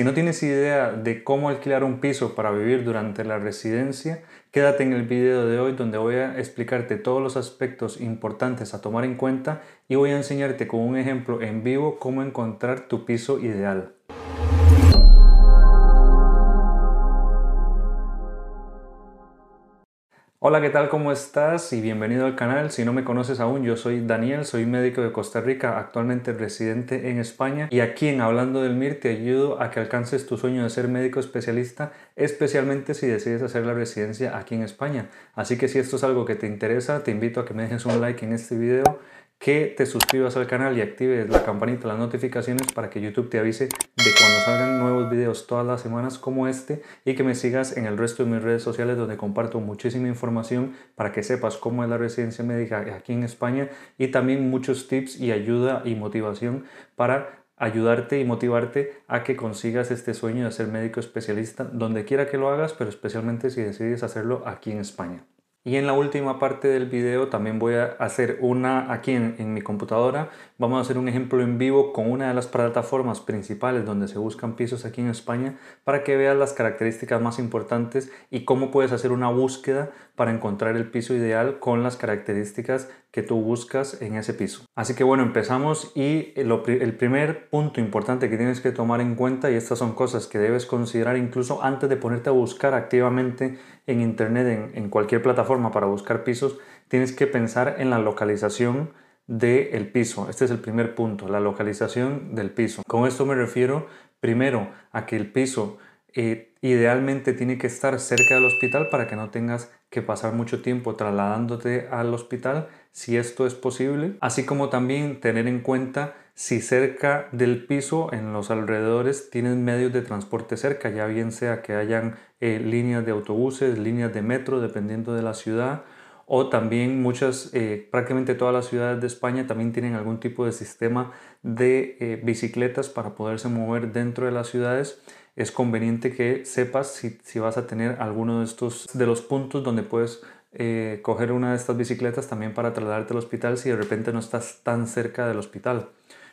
Si no tienes idea de cómo alquilar un piso para vivir durante la residencia, quédate en el video de hoy donde voy a explicarte todos los aspectos importantes a tomar en cuenta y voy a enseñarte con un ejemplo en vivo cómo encontrar tu piso ideal. Hola, ¿qué tal? ¿Cómo estás? Y bienvenido al canal. Si no me conoces aún, yo soy Daniel, soy médico de Costa Rica, actualmente residente en España. Y aquí en Hablando del MIR te ayudo a que alcances tu sueño de ser médico especialista, especialmente si decides hacer la residencia aquí en España. Así que si esto es algo que te interesa, te invito a que me dejes un like en este video que te suscribas al canal y actives la campanita, las notificaciones para que YouTube te avise de cuando salgan nuevos videos todas las semanas como este y que me sigas en el resto de mis redes sociales donde comparto muchísima información para que sepas cómo es la residencia médica aquí en España y también muchos tips y ayuda y motivación para ayudarte y motivarte a que consigas este sueño de ser médico especialista donde quiera que lo hagas, pero especialmente si decides hacerlo aquí en España. Y en la última parte del video también voy a hacer una aquí en, mi computadora. Vamos a hacer un ejemplo en vivo con una de las plataformas principales donde se buscan pisos aquí en España para que veas las características más importantes y cómo puedes hacer una búsqueda para encontrar el piso ideal con las características que tú buscas en ese piso. Así que bueno, empezamos y el primer punto importante que tienes que tomar en cuenta y estas son cosas que debes considerar incluso antes de ponerte a buscar activamente en internet, en, cualquier plataforma para buscar pisos, tienes que pensar en la localización del piso. Este es el primer punto, la localización del piso. Con esto me refiero primero a que el piso eh, idealmente tiene que estar cerca del hospital para que no tengas que pasar mucho tiempo trasladándote al hospital si esto es posible, así como también tener en cuenta si cerca del piso, en los alrededores, tienen medios de transporte cerca, ya bien sea que hayan eh, líneas de autobuses, líneas de metro, dependiendo de la ciudad, o también muchas, eh, prácticamente todas las ciudades de España también tienen algún tipo de sistema de eh, bicicletas para poderse mover dentro de las ciudades. Es conveniente que sepas si, si vas a tener alguno de estos de los puntos donde puedes eh, coger una de estas bicicletas también para trasladarte al hospital si de repente no estás tan cerca del hospital.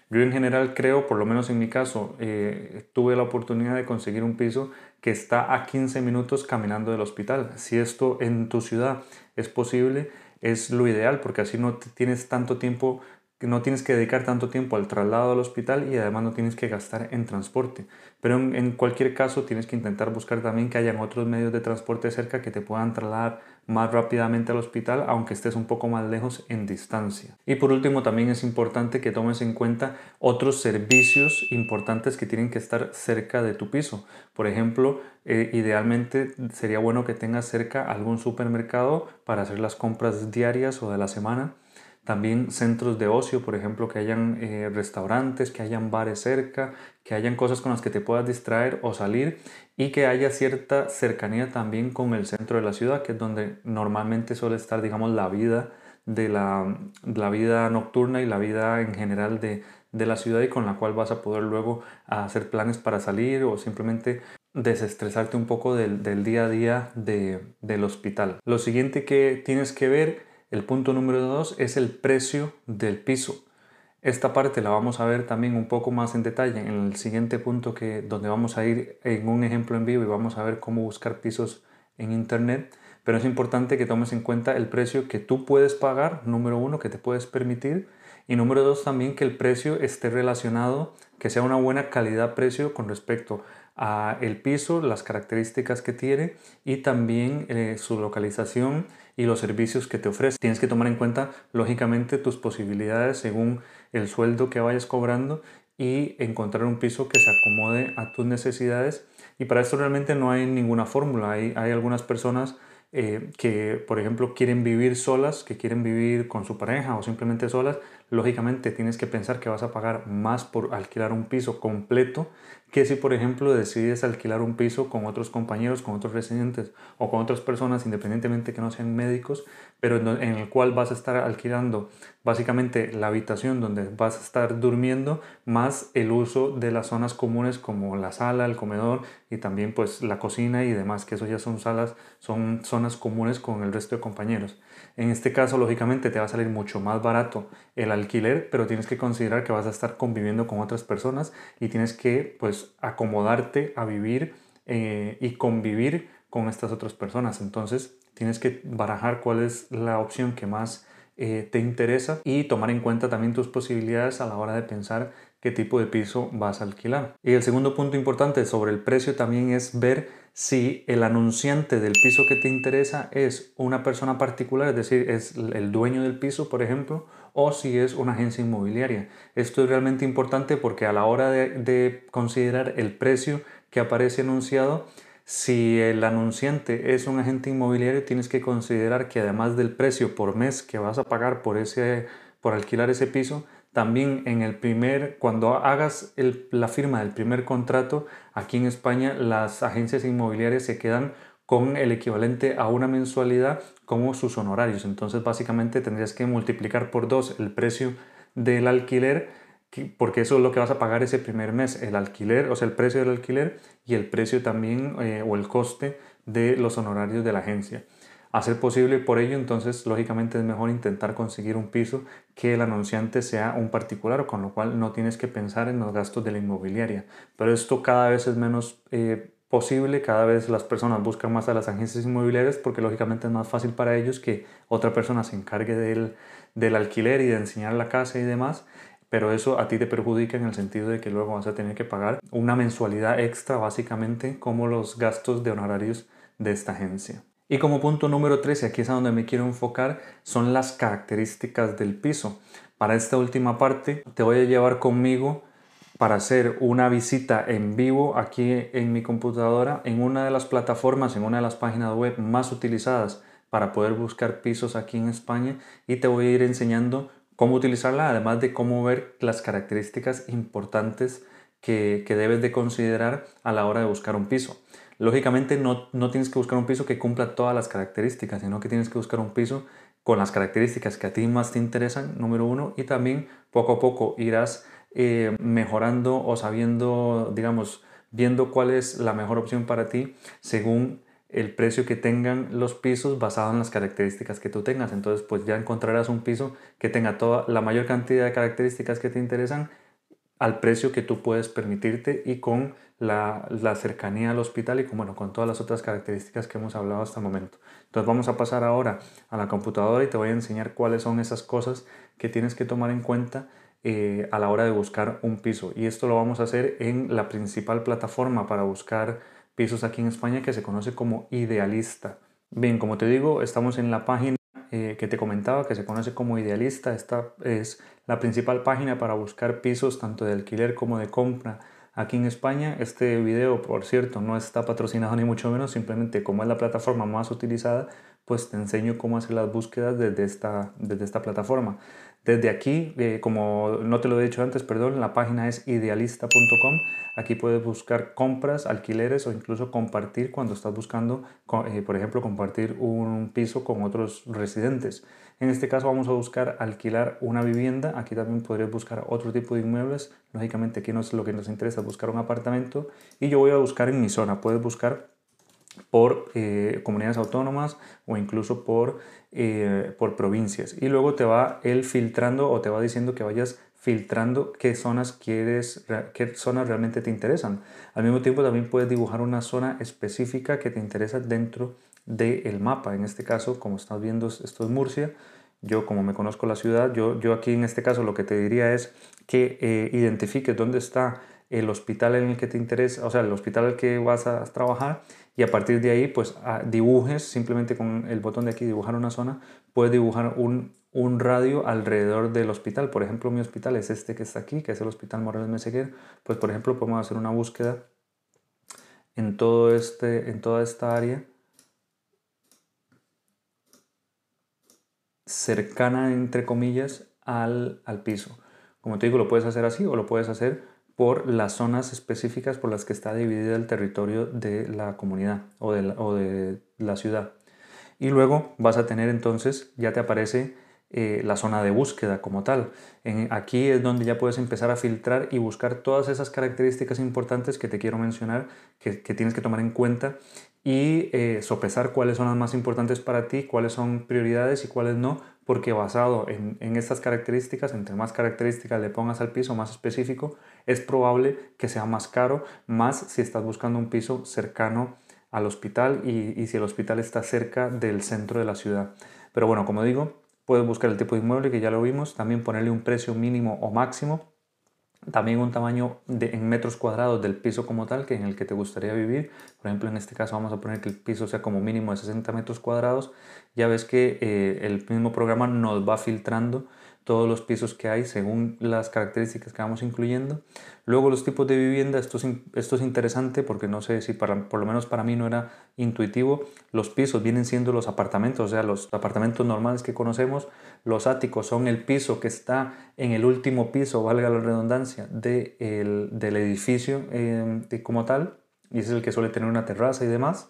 Yo en general creo, por lo menos en mi caso, eh, tuve la oportunidad de conseguir un piso que está a 15 minutos caminando del hospital. Si esto en tu ciudad es posible, es lo ideal porque así no tienes tanto tiempo no tienes que dedicar tanto tiempo al traslado al hospital y además no tienes que gastar en transporte. Pero en, cualquier caso tienes que intentar buscar también que hayan otros medios de transporte cerca que te puedan trasladar más rápidamente al hospital, aunque estés un poco más lejos en distancia. Y por último también es importante que tomes en cuenta otros servicios importantes que tienen que estar cerca de tu piso. Por ejemplo, eh, idealmente sería bueno que tengas cerca algún supermercado para hacer las compras diarias o de la semana también centros de ocio, por ejemplo, que hayan eh, restaurantes, que hayan bares cerca, que hayan cosas con las que te puedas distraer o salir y que haya cierta cercanía también con el centro de la ciudad, que es donde normalmente suele estar, digamos, la vida de la, la vida nocturna y la vida en general de, de la ciudad y con la cual vas a poder luego hacer planes para salir o simplemente desestresarte un poco del, del día a día de, del hospital. Lo siguiente que tienes que ver el punto número dos es el precio del piso. Esta parte la vamos a ver también un poco más en detalle en el siguiente punto que, donde vamos a ir en un ejemplo en vivo y vamos a ver cómo buscar pisos en internet. Pero es importante que tomes en cuenta el precio que tú puedes pagar, número uno, que te puedes permitir. Y número dos, también que el precio esté relacionado, que sea una buena calidad-precio con respecto a el piso, las características que tiene y también eh, su localización y los servicios que te ofrece. Tienes que tomar en cuenta, lógicamente, tus posibilidades según el sueldo que vayas cobrando y encontrar un piso que se acomode a tus necesidades. Y para esto realmente no hay ninguna fórmula. Hay, hay algunas personas eh, que, por ejemplo, quieren vivir solas, que quieren vivir con su pareja o simplemente solas, lógicamente tienes que pensar que vas a pagar más por alquilar un piso completo que si, por ejemplo, decides alquilar un piso con otros compañeros, con otros residentes o con otras personas, independientemente que no sean médicos, pero en el cual vas a estar alquilando básicamente la habitación donde vas a estar durmiendo, más el uso de las zonas comunes como la sala, el comedor y también pues la cocina y demás, que eso ya son salas, son zonas comunes con el resto de compañeros. En este caso, lógicamente, te va a salir mucho más barato el alquiler, pero tienes que considerar que vas a estar conviviendo con otras personas y tienes que, pues, acomodarte a vivir eh, y convivir con estas otras personas. Entonces, tienes que barajar cuál es la opción que más eh, te interesa y tomar en cuenta también tus posibilidades a la hora de pensar qué tipo de piso vas a alquilar. Y el segundo punto importante sobre el precio también es ver si el anunciante del piso que te interesa es una persona particular, es decir, es el dueño del piso, por ejemplo, o si es una agencia inmobiliaria. Esto es realmente importante porque a la hora de, de considerar el precio que aparece anunciado, si el anunciante es un agente inmobiliario, tienes que considerar que además del precio por mes que vas a pagar por, ese, por alquilar ese piso, también en el primer, cuando hagas la firma del primer contrato, aquí en España las agencias inmobiliarias se quedan con el equivalente a una mensualidad como sus honorarios. Entonces básicamente tendrías que multiplicar por dos el precio del alquiler porque eso es lo que vas a pagar ese primer mes, el alquiler, o sea, el precio del alquiler y el precio también eh, o el coste de los honorarios de la agencia. Hacer posible por ello, entonces, lógicamente es mejor intentar conseguir un piso que el anunciante sea un particular, con lo cual no tienes que pensar en los gastos de la inmobiliaria. Pero esto cada vez es menos eh, posible, cada vez las personas buscan más a las agencias inmobiliarias porque lógicamente es más fácil para ellos que otra persona se encargue del, del alquiler y de enseñar la casa y demás pero eso a ti te perjudica en el sentido de que luego vas a tener que pagar una mensualidad extra básicamente como los gastos de honorarios de esta agencia. Y como punto número 13, aquí es a donde me quiero enfocar, son las características del piso. Para esta última parte te voy a llevar conmigo para hacer una visita en vivo aquí en mi computadora en una de las plataformas, en una de las páginas web más utilizadas para poder buscar pisos aquí en España y te voy a ir enseñando cómo utilizarla, además de cómo ver las características importantes que, debes de considerar a la hora de buscar un piso. Lógicamente no, tienes que buscar un piso que cumpla todas las características, sino que tienes que buscar un piso con las características que a ti más te interesan, número uno, y también poco a poco irás eh, mejorando o sabiendo, digamos, viendo cuál es la mejor opción para ti según el precio que tengan los pisos basado en las características que tú tengas. Entonces, pues ya encontrarás un piso que tenga toda la mayor cantidad de características que te interesan al precio que tú puedes permitirte y con la, cercanía al hospital y con, bueno, con todas las otras características que hemos hablado hasta el momento. Entonces vamos a pasar ahora a la computadora y te voy a enseñar cuáles son esas cosas que tienes que tomar en cuenta eh, a la hora de buscar un piso. Y esto lo vamos a hacer en la principal plataforma para buscar pisos aquí en España que se conoce como Idealista. Bien, como te digo, estamos en la página eh, que te comentaba que se conoce como Idealista. Esta es la principal página para buscar pisos tanto de alquiler como de compra aquí en España. Este video, por cierto, no está patrocinado ni mucho menos, simplemente como es la plataforma más utilizada, pues te enseño cómo hacer las búsquedas desde esta, desde esta plataforma. Desde aquí, eh, como no te lo he dicho antes, perdón, la página es idealista.com. Aquí puedes buscar compras, alquileres o incluso compartir cuando estás buscando, eh, por ejemplo, compartir un piso con otros residentes. En este caso vamos a buscar alquilar una vivienda. Aquí también podrías buscar otro tipo de inmuebles. Lógicamente aquí no es lo que nos interesa, buscar un apartamento. Y yo voy a buscar en mi zona. Puedes buscar por eh, comunidades autónomas o incluso por, eh, por provincias. Y luego te va él filtrando o te va diciendo que vayas filtrando qué zonas quieres, qué zonas realmente te interesan. Al mismo tiempo también puedes dibujar una zona específica que te interesa dentro del mapa. En este caso, como estás viendo, esto es Murcia. Yo, como me conozco la ciudad, yo, yo aquí en este caso lo que te diría es que eh, identifiques dónde está el hospital en el que te interesa, o sea, el hospital al que vas a trabajar y a partir de ahí pues ah, dibujes simplemente con el botón de aquí dibujar una zona puedes dibujar un, un, radio alrededor del hospital. Por ejemplo mi hospital es este que está aquí que es el hospital Morales Meseguer. Pues por ejemplo podemos hacer una búsqueda en todo este en toda esta área cercana entre comillas al, al piso. Como te digo lo puedes hacer así o lo puedes hacer por las zonas específicas por las que está dividida el territorio de la comunidad o de la, o de la ciudad. Y luego vas a tener entonces, ya te aparece eh, la zona de búsqueda como tal. aquí es donde ya puedes empezar a filtrar y buscar todas esas características importantes que te quiero mencionar, que, tienes que tomar en cuenta y eh, sopesar cuáles son las más importantes para ti, cuáles son prioridades y cuáles no, porque basado en, en, estas características, entre más características le pongas al piso más específico, es probable que sea más caro, más si estás buscando un piso cercano al hospital y, y si el hospital está cerca del centro de la ciudad. Pero bueno, como digo, Puedes buscar el tipo de inmueble que ya lo vimos, también ponerle un precio mínimo o máximo, también un tamaño de, en metros cuadrados del piso como tal, que en el que te gustaría vivir. Por ejemplo, en este caso vamos a poner que el piso sea como mínimo de 60 metros cuadrados. Ya ves que eh, el mismo programa nos va filtrando todos los pisos que hay según las características que vamos incluyendo. Luego los tipos de vivienda, esto es, esto es interesante porque no sé si para, por lo menos para mí no era intuitivo. Los pisos vienen siendo los apartamentos, o sea, los apartamentos normales que conocemos. Los áticos son el piso que está en el último piso, valga la redundancia, de el, del edificio eh, como tal. Y es el que suele tener una terraza y demás.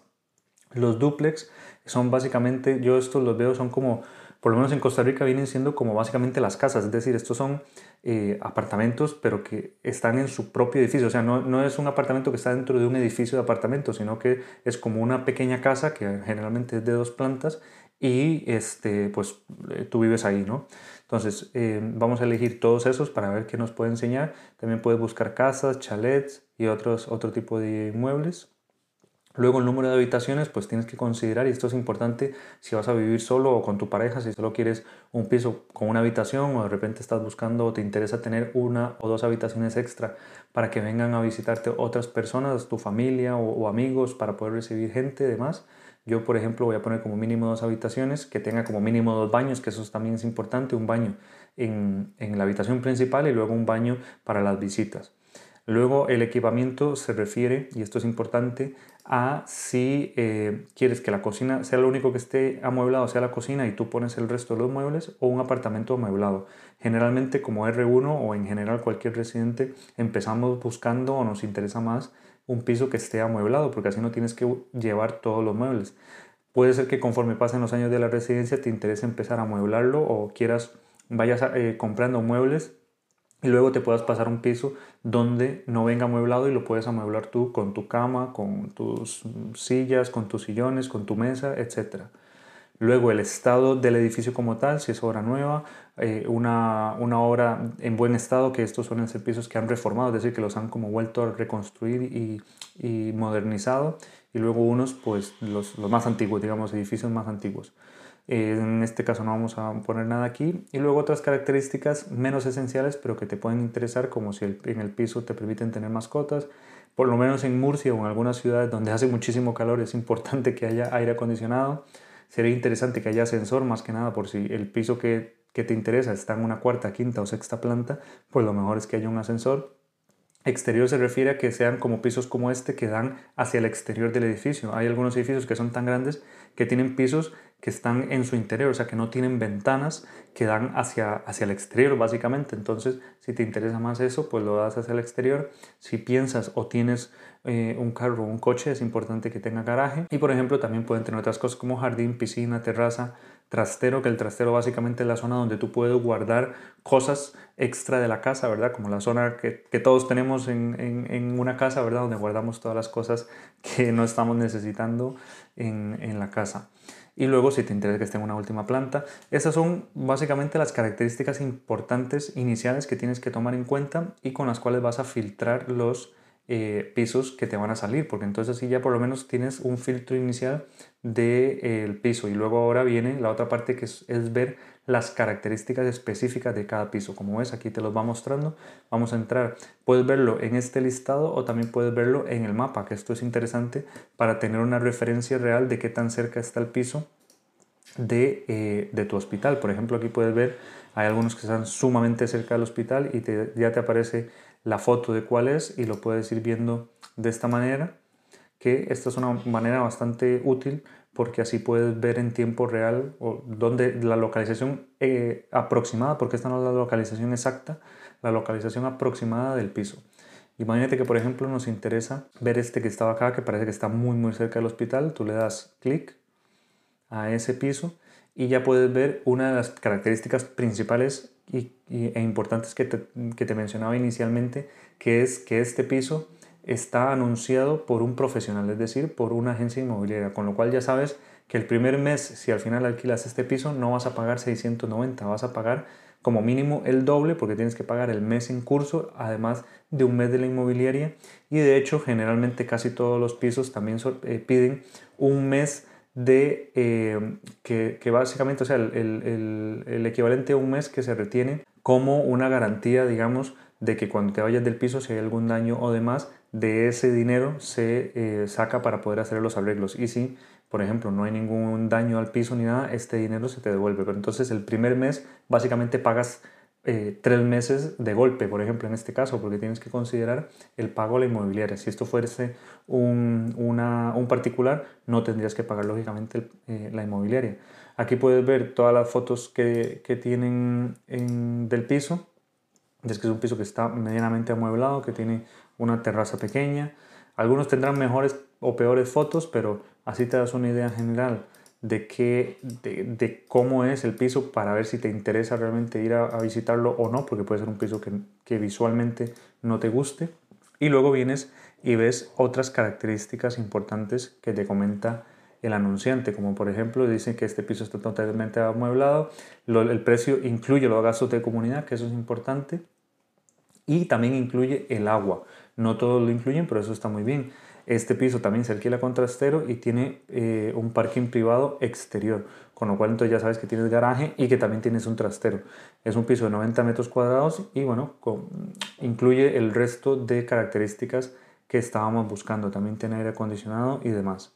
Los duplex son básicamente, yo estos los veo, son como por lo menos en Costa Rica vienen siendo como básicamente las casas, es decir, estos son eh, apartamentos pero que están en su propio edificio, o sea, no, no, es un apartamento que está dentro de un edificio de apartamentos, sino que es como una pequeña casa que generalmente es de dos plantas y este, pues eh, tú vives ahí, ¿no? Entonces, eh, vamos a elegir todos esos para ver qué nos puede enseñar. También puedes buscar casas, chalets y otros, otro tipo de inmuebles. Luego el número de habitaciones, pues tienes que considerar, y esto es importante, si vas a vivir solo o con tu pareja, si solo quieres un piso con una habitación o de repente estás buscando o te interesa tener una o dos habitaciones extra para que vengan a visitarte otras personas, tu familia o, amigos, para poder recibir gente y demás. Yo, por ejemplo, voy a poner como mínimo dos habitaciones, que tenga como mínimo dos baños, que eso también es importante, un baño en, en la habitación principal y luego un baño para las visitas. Luego el equipamiento se refiere, y esto es importante, a si eh, quieres que la cocina sea lo único que esté amueblado, sea la cocina y tú pones el resto de los muebles o un apartamento amueblado. Generalmente como R1 o en general cualquier residente empezamos buscando o nos interesa más un piso que esté amueblado porque así no tienes que llevar todos los muebles. Puede ser que conforme pasen los años de la residencia te interese empezar a amueblarlo o quieras vayas eh, comprando muebles y luego te puedas pasar un piso donde no venga amueblado y lo puedes amueblar tú con tu cama, con tus sillas, con tus sillones, con tu mesa, etc. Luego el estado del edificio como tal, si es obra nueva, eh, una, una, obra en buen estado, que estos suelen ser pisos que han reformado, es decir, que los han como vuelto a reconstruir y, y modernizado. Y luego unos, pues los, los más antiguos, digamos, edificios más antiguos. En este caso no vamos a poner nada aquí. Y luego otras características menos esenciales, pero que te pueden interesar, como si en el piso te permiten tener mascotas. Por lo menos en Murcia o en algunas ciudades donde hace muchísimo calor es importante que haya aire acondicionado. Sería interesante que haya ascensor, más que nada, por si el piso que, que te interesa está en una cuarta, quinta o sexta planta, pues lo mejor es que haya un ascensor. Exterior se refiere a que sean como pisos como este que dan hacia el exterior del edificio. Hay algunos edificios que son tan grandes que tienen pisos que están en su interior, o sea, que no tienen ventanas que dan hacia, hacia el exterior, básicamente. Entonces, si te interesa más eso, pues lo das hacia el exterior. Si piensas o tienes eh, un carro o un coche, es importante que tenga garaje. Y, por ejemplo, también pueden tener otras cosas como jardín, piscina, terraza, trastero, que el trastero básicamente es la zona donde tú puedes guardar cosas extra de la casa, ¿verdad? Como la zona que, que todos tenemos en, en, en, una casa, ¿verdad? Donde guardamos todas las cosas que no estamos necesitando en, en la casa y luego si te interesa que esté en una última planta. Esas son básicamente las características importantes iniciales que tienes que tomar en cuenta y con las cuales vas a filtrar los eh, pisos que te van a salir, porque entonces así ya por lo menos tienes un filtro inicial del eh, piso y luego ahora viene la otra parte que es, ver las características específicas de cada piso. Como ves, aquí te los va mostrando. Vamos a entrar, puedes verlo en este listado o también puedes verlo en el mapa, que esto es interesante para tener una referencia real de qué tan cerca está el piso de, eh, de tu hospital. Por ejemplo, aquí puedes ver, hay algunos que están sumamente cerca del hospital y ya te aparece la foto de cuál es y lo puedes ir viendo de esta manera, que esta es una manera bastante útil porque así puedes ver en tiempo real o donde la localización eh, aproximada, porque esta no es la localización exacta, la localización aproximada del piso. Imagínate que por ejemplo nos interesa ver este que estaba acá, que parece que está muy muy cerca del hospital, tú le das clic a ese piso y ya puedes ver una de las características principales y, e importantes que que te mencionaba inicialmente, que es que este piso está anunciado por un profesional, es decir, por una agencia inmobiliaria, con lo cual ya sabes que el primer mes, si al final alquilas este piso, no vas a pagar 690, vas a pagar como mínimo el doble porque tienes que pagar el mes en curso, además de un mes de la inmobiliaria. Y de hecho, generalmente casi todos los pisos también eh, piden un mes de eh, que, básicamente, o sea, el, el, equivalente a un mes que se retiene como una garantía, digamos, de que cuando te vayas del piso, si hay algún daño o demás, de ese dinero se eh, saca para poder hacer los arreglos. Y si, por ejemplo, no hay ningún daño al piso ni nada, este dinero se te devuelve. Pero entonces el primer mes básicamente pagas eh, tres meses de golpe, por ejemplo, en este caso, porque tienes que considerar el pago a la inmobiliaria. Si esto fuese un, un particular, no tendrías que pagar lógicamente eh, la inmobiliaria. Aquí puedes ver todas las fotos que, que tienen en, del piso. Es que es un piso que está medianamente amueblado, que tiene una terraza pequeña. Algunos tendrán mejores o peores fotos, pero así te das una idea general de, qué, de, cómo es el piso para ver si te interesa realmente ir a, visitarlo o no, porque puede ser un piso que, visualmente no te guste. Y luego vienes y ves otras características importantes que te comenta el anunciante, como por ejemplo dice que este piso está totalmente amueblado, el precio incluye los gastos de comunidad, que eso es importante, y también incluye el agua. No todos lo incluyen, pero eso está muy bien. Este piso también se alquila con trastero y tiene eh, un parking privado exterior, con lo cual entonces ya sabes que tienes garaje y que también tienes un trastero. Es un piso de 90 metros cuadrados y bueno, incluye el resto de características que estábamos buscando. También tiene aire acondicionado y demás.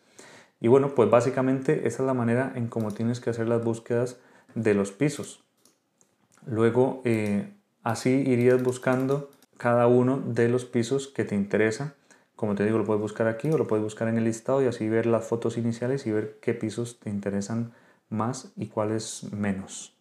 Y bueno, pues básicamente esa es la manera en cómo tienes que hacer las búsquedas de los pisos. Luego, eh, así irías buscando cada uno de los pisos que te interesa como te digo, lo puedes buscar aquí o lo puedes buscar en el listado y así ver las fotos iniciales y ver qué pisos te interesan más y cuáles menos.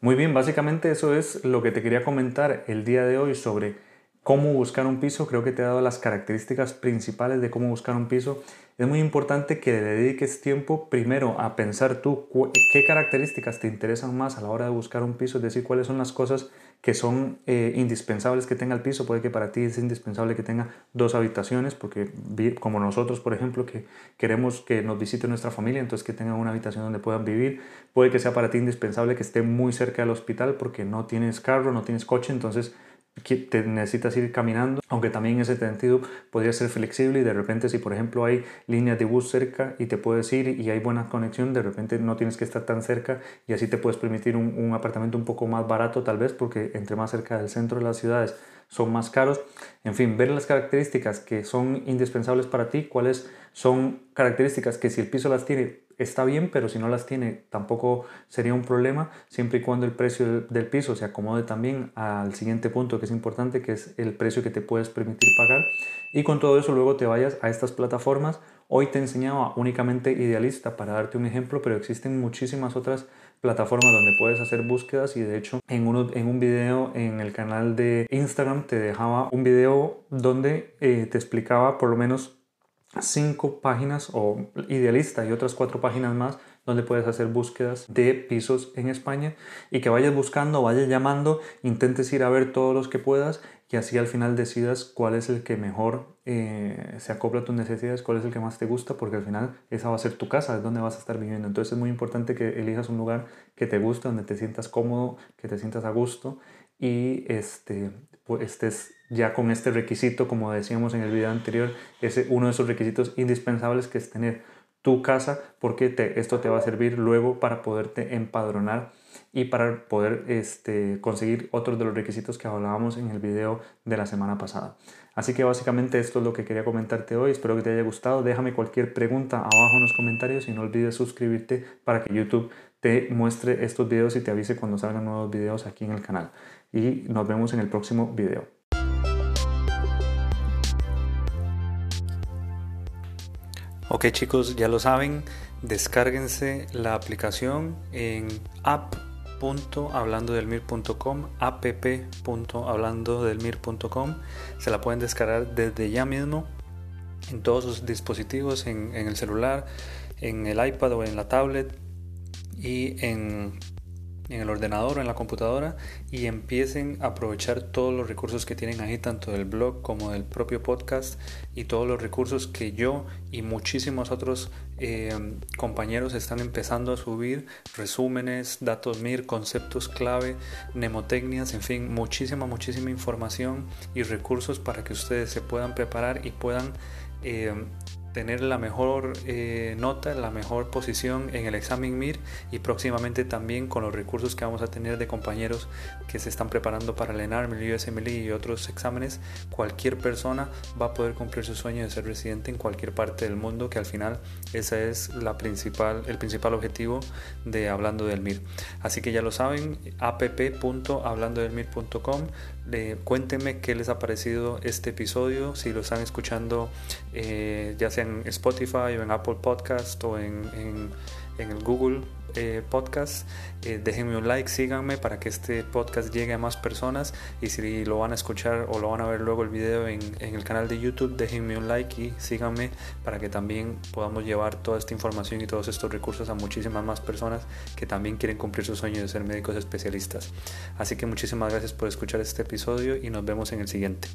Muy bien, básicamente eso es lo que te quería comentar el día de hoy sobre cómo buscar un piso. Creo que te he dado las características principales de cómo buscar un piso es muy importante que le dediques tiempo primero a pensar tú qué características te interesan más a la hora de buscar un piso, es decir, cuáles son las cosas que son eh, indispensables que tenga el piso. Puede que para ti es indispensable que tenga dos habitaciones, porque como nosotros, por ejemplo, que queremos que nos visite nuestra familia, entonces que tenga una habitación donde puedan vivir. Puede que sea para ti indispensable que esté muy cerca del hospital porque no tienes carro, no tienes coche, entonces te necesitas ir caminando, aunque también ese sentido podría ser flexible y de repente si por ejemplo hay líneas de bus cerca y te puedes ir y hay buena conexión, de repente no tienes que estar tan cerca y así te puedes permitir un apartamento un poco más barato tal vez porque entre más cerca del centro de las ciudades son más caros. En fin, ver las características que son indispensables para ti, cuáles son características que si el piso las tiene está bien, pero si no las tiene tampoco sería un problema, siempre y cuando el precio del piso se acomode también al siguiente punto que es importante, que es el precio que te puedes permitir pagar. Y con todo eso luego te vayas a estas plataformas. Hoy te enseñaba únicamente Idealista para darte un ejemplo, pero existen muchísimas otras plataformas donde puedes hacer búsquedas y de hecho en, uno, en un video en el canal de Instagram te dejaba un video donde eh, te explicaba por lo menos cinco páginas o idealista y otras cuatro páginas más donde puedes hacer búsquedas de pisos en España y que vayas buscando, vayas llamando, intentes ir a ver todos los que puedas y así al final decidas cuál es el que mejor eh, se acopla a tus necesidades, cuál es el que más te gusta, porque al final esa va a ser tu casa, es donde vas a estar viviendo. Entonces es muy importante que elijas un lugar que te guste, donde te sientas cómodo, que te sientas a gusto y este, pues estés ya con este requisito, como decíamos en el video anterior, es uno de esos requisitos indispensables que es tener tu casa, porque esto te va a servir luego para poderte empadronar y para poder este, conseguir otros de los requisitos que hablábamos en el video de la semana pasada. Así que básicamente esto es lo que quería comentarte hoy. Espero que te haya gustado. Déjame cualquier pregunta abajo en los comentarios y no olvides suscribirte para que YouTube te muestre estos videos y te avise cuando salgan nuevos videos aquí en el canal. Y nos vemos en el próximo video. Ok chicos, ya lo saben, descárguense la aplicación en app.hablandodelmir.com app.hablandodelmir.com se la pueden descargar desde ya mismo en todos sus dispositivos, en, en el celular, en el iPad o en la tablet y en en el ordenador o en la computadora y empiecen a aprovechar todos los recursos que tienen ahí, tanto del blog como del propio podcast y todos los recursos que yo y muchísimos otros eh, compañeros están empezando a subir, resúmenes, datos MIR, conceptos clave, mnemotecnias, en fin, muchísima, muchísima información y recursos para que ustedes se puedan preparar y puedan... Eh, tener la mejor eh, nota, la mejor posición en el examen MIR y próximamente también con los recursos que vamos a tener de compañeros que se están preparando para el ENARM, el USMLE y otros exámenes, cualquier persona va a poder cumplir su sueño de ser residente en cualquier parte del mundo, que al final ese es la principal, el principal objetivo de Hablando del MIR. Así que ya lo saben, app.hablandodelmir.com cuéntenme qué les ha parecido este episodio, si lo están escuchando eh, ya sea en Spotify o en Apple Podcast o en, en, el Google eh, Podcast. Eh, déjenme un like, síganme para que este podcast llegue a más personas y si lo van a escuchar o lo van a ver luego el video en, en, el canal de YouTube, déjenme un like y síganme para que también podamos llevar toda esta información y todos estos recursos a muchísimas más personas que también quieren cumplir su sueño de ser médicos especialistas. Así que muchísimas gracias por escuchar este episodio y nos vemos en el siguiente.